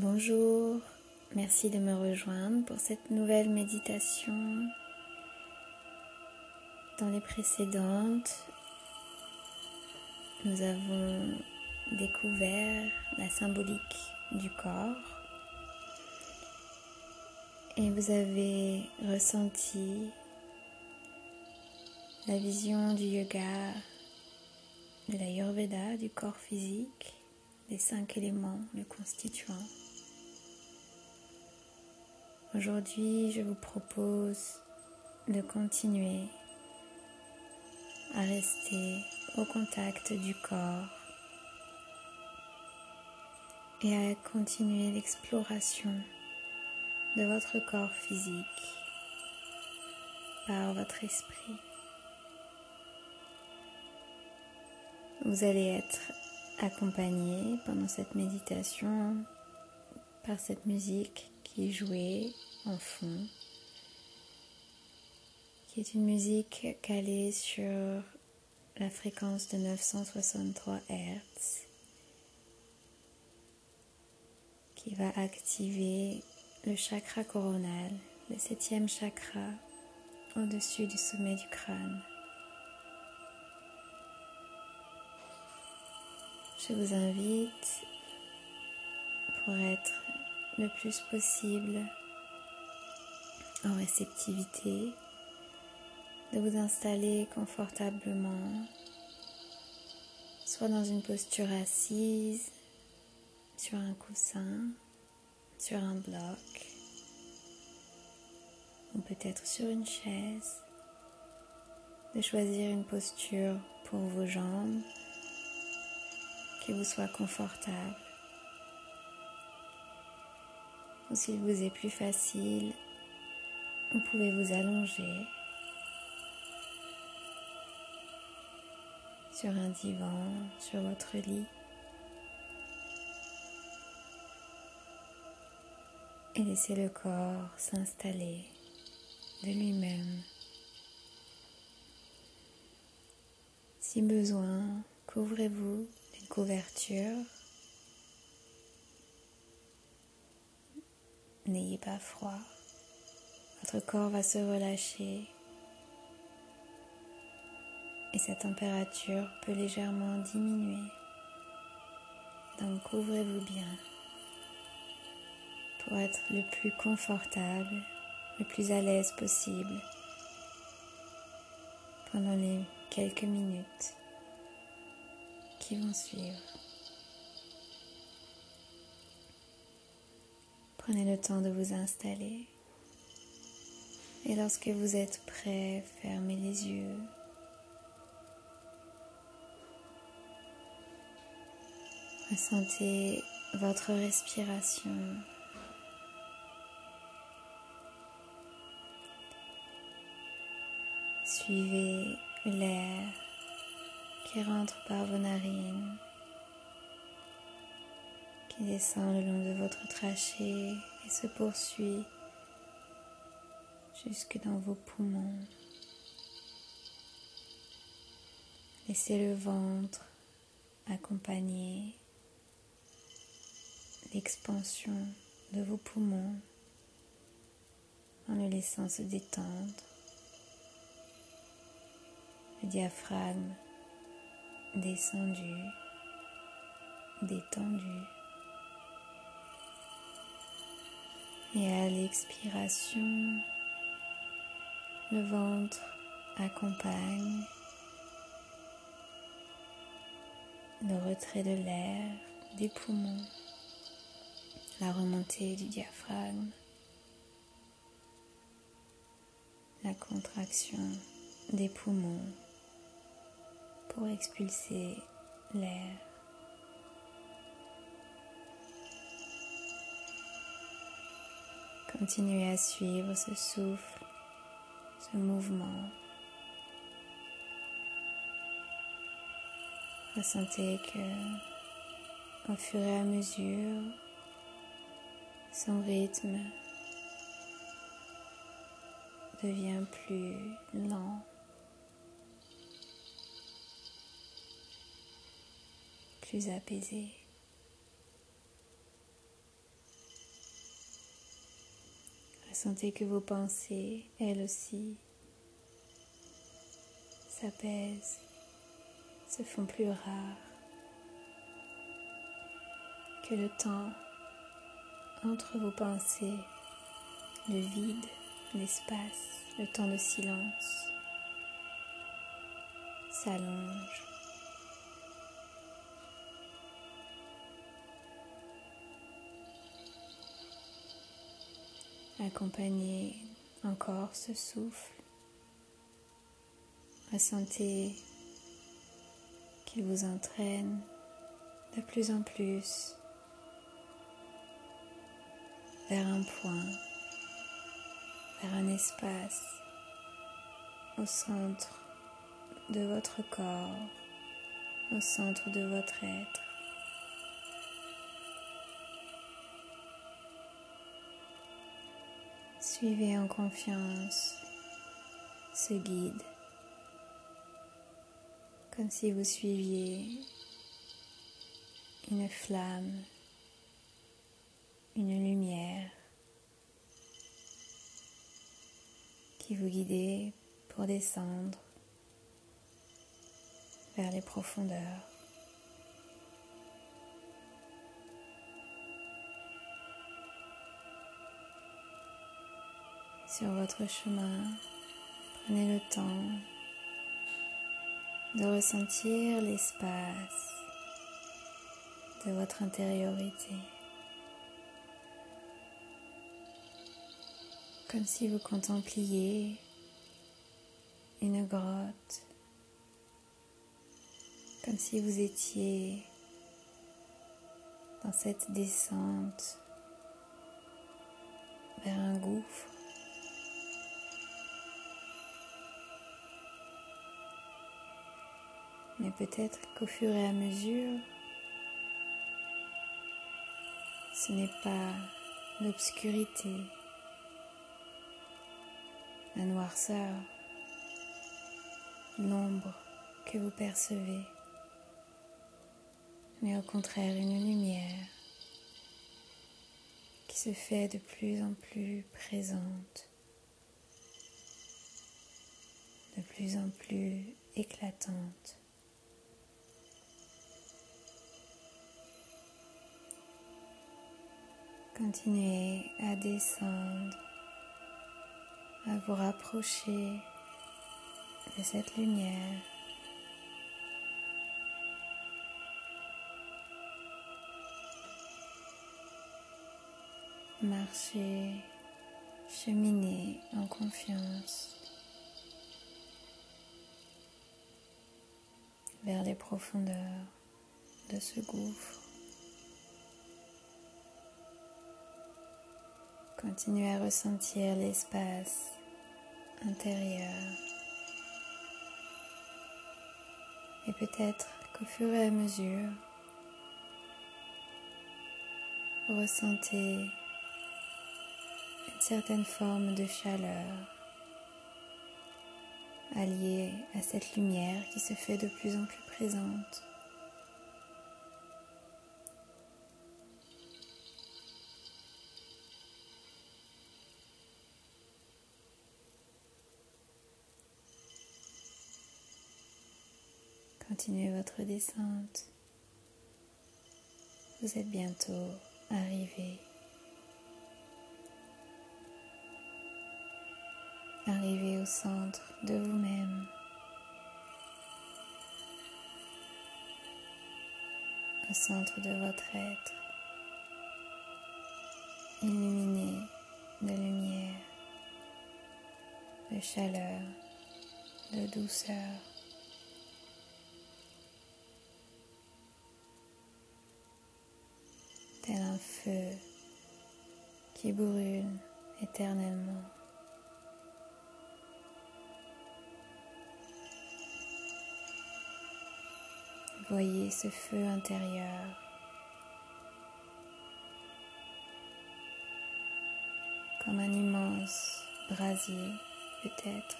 Bonjour, merci de me rejoindre pour cette nouvelle méditation. Dans les précédentes, nous avons découvert la symbolique du corps et vous avez ressenti la vision du yoga, de la Yurveda, du corps physique, des cinq éléments le constituant. Aujourd'hui, je vous propose de continuer à rester au contact du corps et à continuer l'exploration de votre corps physique par votre esprit. Vous allez être accompagné pendant cette méditation par cette musique qui en fond, qui est une musique calée sur la fréquence de 963 Hz, qui va activer le chakra coronal, le septième chakra au-dessus du sommet du crâne. Je vous invite pour être le plus possible en réceptivité de vous installer confortablement, soit dans une posture assise, sur un coussin, sur un bloc, ou peut-être sur une chaise, de choisir une posture pour vos jambes qui vous soit confortable. Ou s'il vous est plus facile, vous pouvez vous allonger sur un divan, sur votre lit. Et laissez le corps s'installer de lui-même. Si besoin, couvrez-vous d'une couverture. N'ayez pas froid. Votre corps va se relâcher et sa température peut légèrement diminuer. Donc couvrez-vous bien pour être le plus confortable, le plus à l'aise possible pendant les quelques minutes qui vont suivre. Prenez le temps de vous installer. Et lorsque vous êtes prêt, fermez les yeux. Ressentez votre respiration. Suivez l'air qui rentre par vos narines, qui descend le long de votre trachée et se poursuit jusque dans vos poumons. Laissez le ventre accompagner l'expansion de vos poumons en le laissant se détendre. Le diaphragme descendu, détendu. Et à l'expiration, le ventre accompagne le retrait de l'air des poumons, la remontée du diaphragme, la contraction des poumons pour expulser l'air. Continuez à suivre ce souffle, ce mouvement. Ressentez que au fur et à mesure, son rythme devient plus lent. plus apaisé. Sentez que vos pensées, elles aussi, s'apaisent, se font plus rares, que le temps entre vos pensées, le vide, l'espace, le temps de silence s'allonge. Accompagnez encore ce souffle. Ressentez qu'il vous entraîne de plus en plus vers un point, vers un espace au centre de votre corps, au centre de votre être. Suivez en confiance ce guide, comme si vous suiviez une flamme, une lumière qui vous guidait pour descendre vers les profondeurs. Sur votre chemin, prenez le temps de ressentir l'espace de votre intériorité. Comme si vous contempliez une grotte comme si vous étiez dans cette descente vers un gouffre. Mais peut-être qu'au fur et à mesure, ce n'est pas l'obscurité, la noirceur, l'ombre que vous percevez mais au contraire une lumière qui se fait de plus en plus présente, de plus en plus éclatante. Continuez à descendre, à vous rapprocher de cette lumière. marcher, cheminer en confiance vers les profondeurs de ce gouffre. Continuez à ressentir l'espace intérieur. Et peut-être qu'au fur et à mesure, vous ressentez certaine forme de chaleur alliée à cette lumière qui se fait de plus en plus présente. Continuez votre descente. Vous êtes bientôt arrivé Arrivez au centre de vous-même. Au centre de votre être, illuminé de lumière, de chaleur, de douceur. Un feu qui brûle éternellement. Voyez ce feu intérieur. Comme un immense brasier peut-être.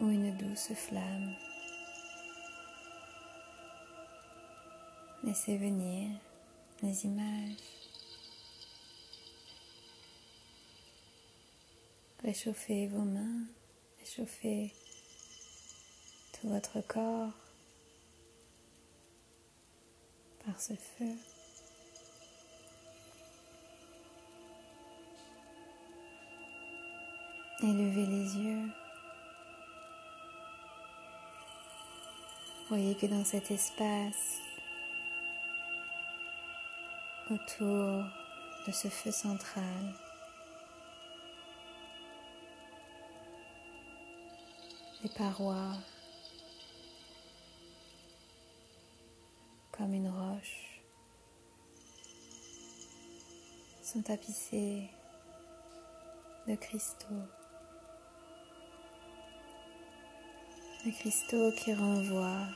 Ou une douce flamme. Laissez venir les images. Réchauffez vos mains, réchauffez tout votre corps par ce feu. Et levez les yeux. Voyez que dans cet espace, autour de ce feu central, les parois comme une roche sont tapissées de cristaux. De cristaux qui renvoient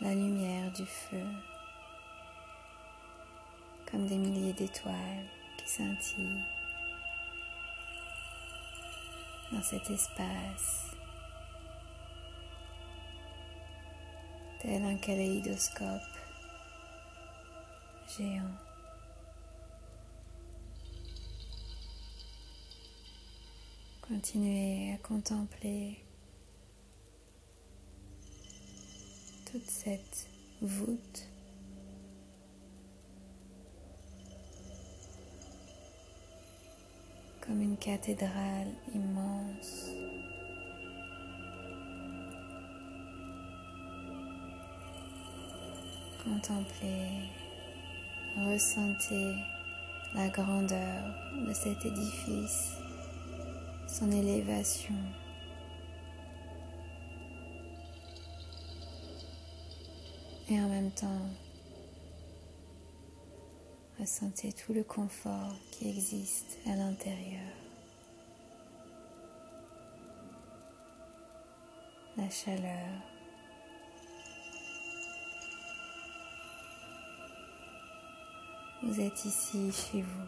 la lumière du feu comme des milliers d'étoiles qui scintillent dans cet espace tel un kaléidoscope géant. Continuez à contempler toute cette voûte comme une cathédrale immense. Contemplez, ressentez la grandeur de cet édifice, son élévation. Et en même temps, ressentez tout le confort qui existe à l'intérieur. La chaleur, Vous êtes ici chez vous.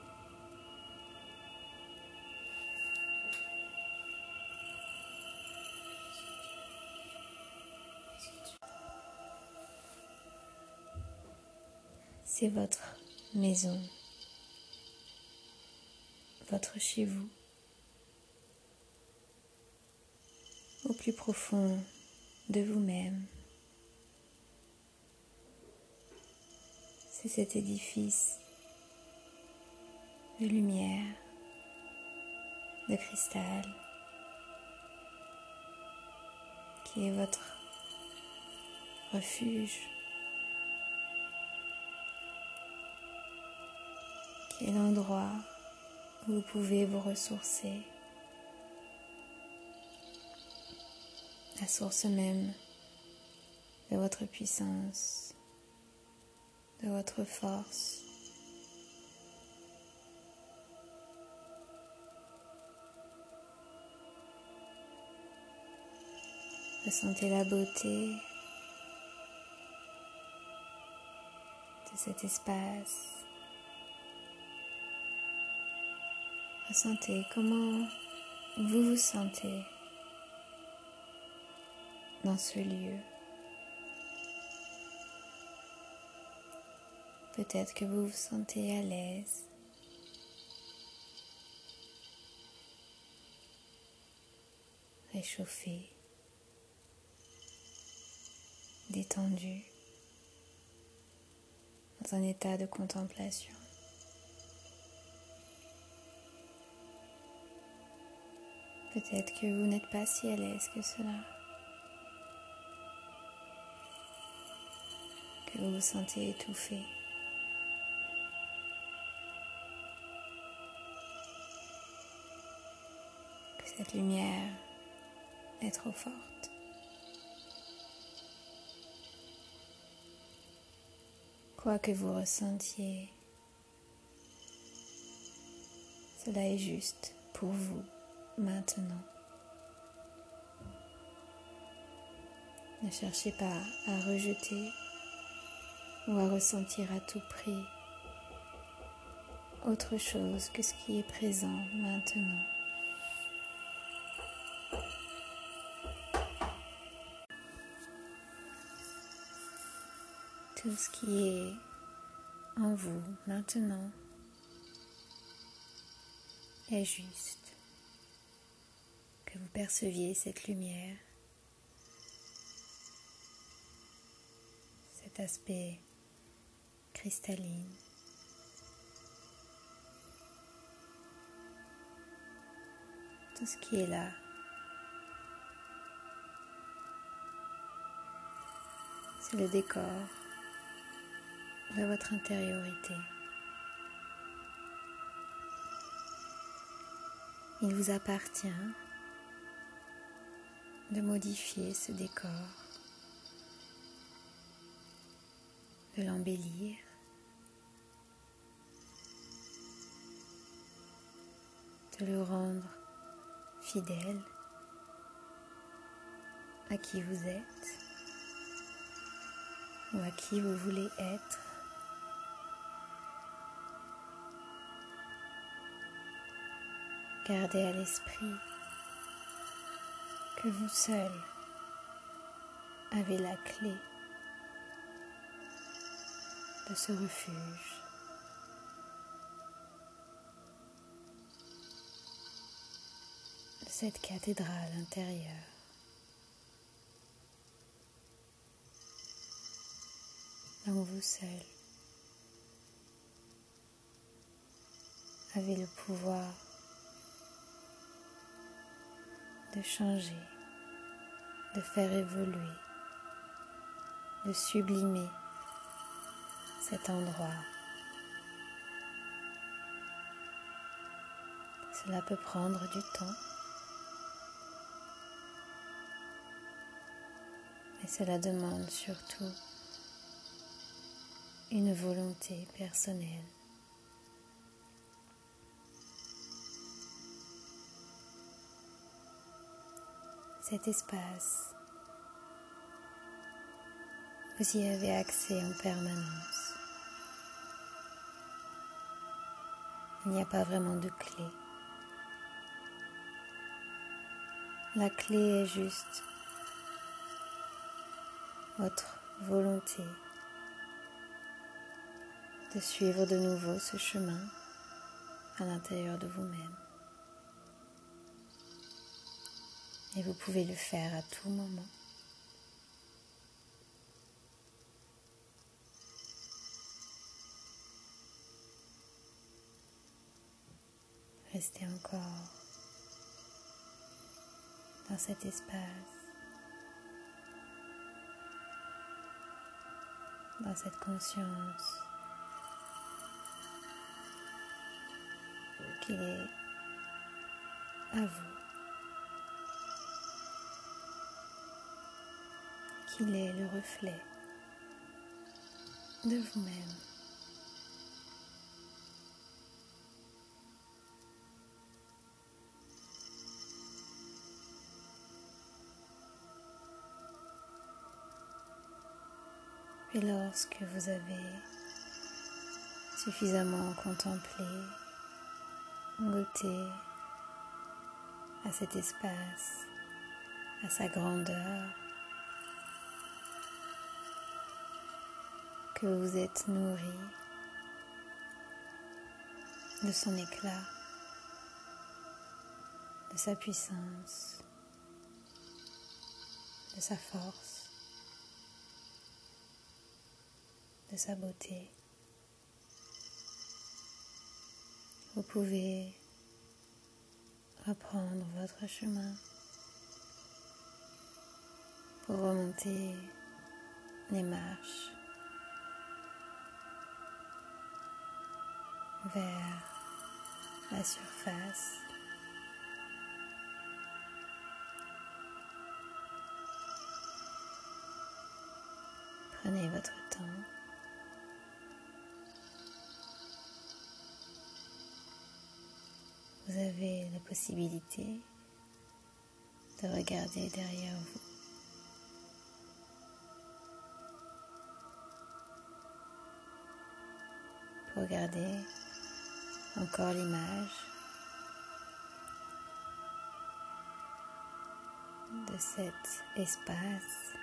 C'est votre maison, votre chez vous, au plus profond de vous-même. C'est cet édifice de lumière, de cristal, qui est votre refuge, est l'endroit où vous pouvez vous ressourcer, la source même de votre puissance, de votre force. Ressentez la beauté de cet espace. Comment vous vous sentez dans ce lieu? Peut-être que vous vous sentez à l'aise. Réchauffé détendu, dans un état de contemplation. Peut-être que vous n'êtes pas si à l'aise que cela, que vous vous sentez étouffé. que cette lumière est trop forte. Quoi que vous ressentiez, cela est juste pour vous maintenant. Ne cherchez pas à rejeter ou à ressentir à tout prix autre chose que ce qui est présent maintenant. tout ce qui est en vous maintenant est juste que vous perceviez cette lumière, cet aspect cristalline. Tout ce qui est là. C'est le décor de votre intériorité. Il vous appartient de modifier ce décor, de l'embellir, de le rendre fidèle à qui vous êtes ou à qui vous voulez être. Gardez à l'esprit que vous seul avez la clé de ce refuge. de cette cathédrale intérieure. Donc vous seul avez le pouvoir de changer, de faire évoluer, de sublimer cet endroit. Cela peut prendre du temps, mais cela demande surtout une volonté personnelle. Cet espace. Vous y avez accès en permanence. Il n'y a pas vraiment de clé. La clé est juste votre volonté de suivre de nouveau ce chemin à l'intérieur de vous-même. Et vous pouvez le faire à tout moment. Restez encore dans cet espace, dans cette conscience qui est à vous. Qu'il est le reflet de vous-même. Et lorsque vous avez suffisamment contemplé, goûté à cet espace, à sa grandeur, que vous êtes nourri de son éclat, de sa puissance, de sa force, de sa beauté. Vous pouvez reprendre votre chemin pour remonter les marches vers la surface. Prenez votre temps. Vous avez la possibilité de regarder derrière vous. Pour regarder encore l'image de cet espace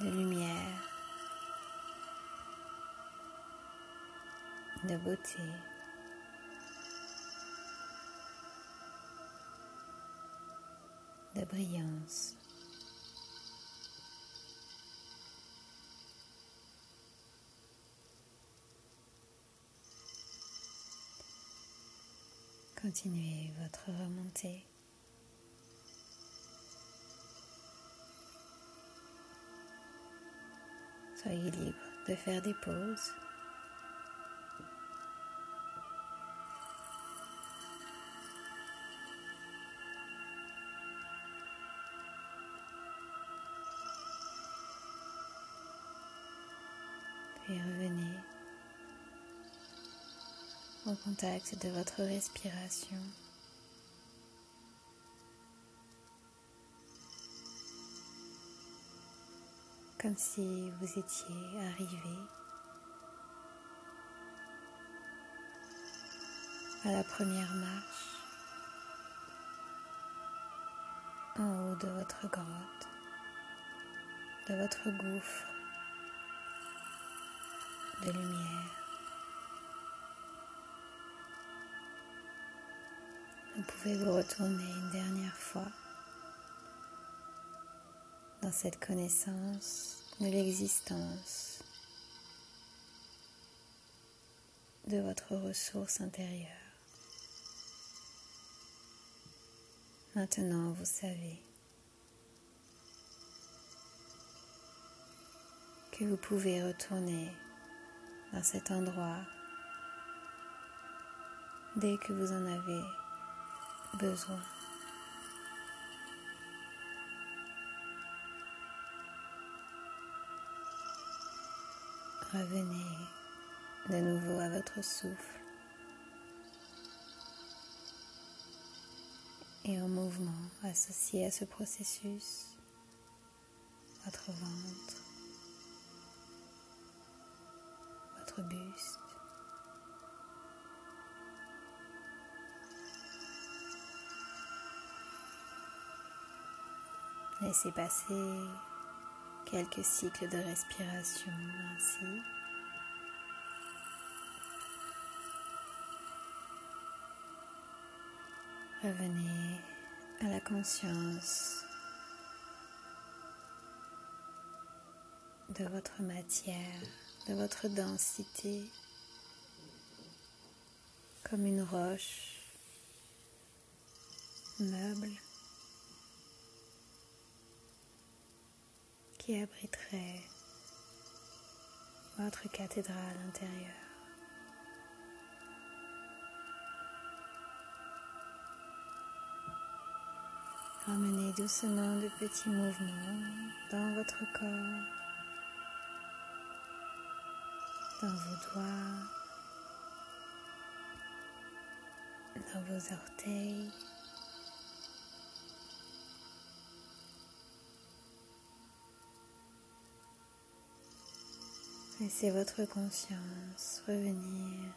de lumière, de beauté. de brillance. Continuez votre remontée. Soyez libre de faire des pauses. Puis revenez au contact de votre respiration. Comme si vous étiez arrivé à la première marche en haut de votre grotte, de votre gouffre de lumière. Vous pouvez vous retourner une dernière fois dans cette connaissance de l'existence de votre ressource intérieure. Maintenant, vous savez que vous pouvez retourner dans cet endroit dès que vous en avez besoin. Revenez de nouveau à votre souffle et au mouvement associé à ce processus, votre ventre, votre buste. Laissez passer quelques cycles de respiration ainsi. Revenez à la conscience de votre matière, de votre densité, comme une roche meuble qui abriterait votre cathédrale intérieure. Ramenez doucement de petits mouvements dans votre corps, dans vos doigts, dans vos orteils. Laissez votre conscience revenir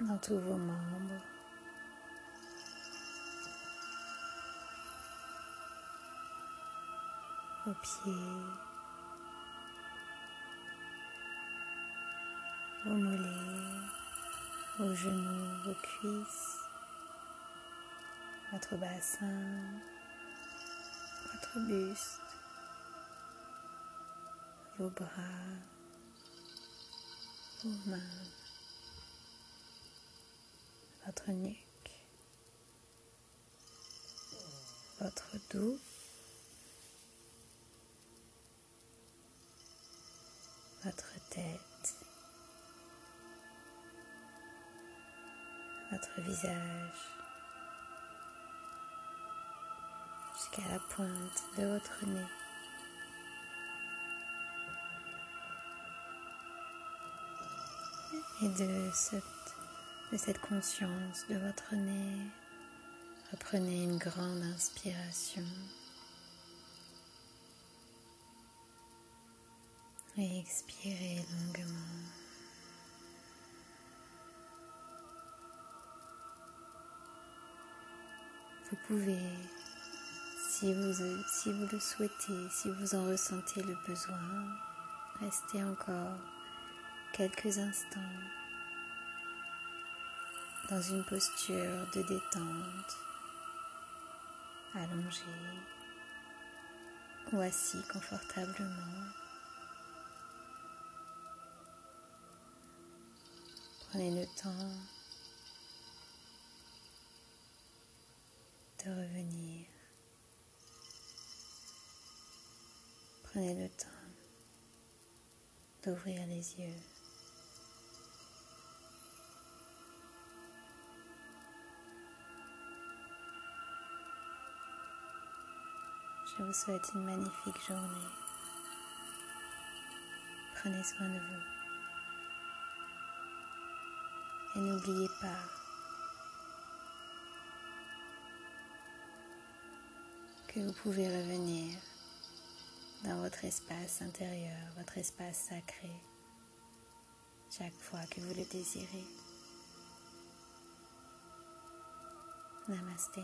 dans tous vos membres. Vos pieds, vos mollets, vos genoux, vos cuisses, votre bassin, votre buste vos bras, vos mains, votre nuque, votre dos, votre tête, votre visage, jusqu'à la pointe de votre nez. Et de cette, conscience de votre nez, reprenez une grande inspiration. Et expirez longuement. Vous pouvez, si vous le souhaitez, si vous en ressentez le besoin, rester encore quelques instants dans une posture de détente allongé ou assis confortablement. Prenez le temps de revenir. Prenez le temps d'ouvrir les yeux. Je vous souhaite une magnifique journée. Prenez soin de vous. Et n'oubliez pas que vous pouvez revenir dans votre espace intérieur, votre espace sacré, chaque fois que vous le désirez. Namaste.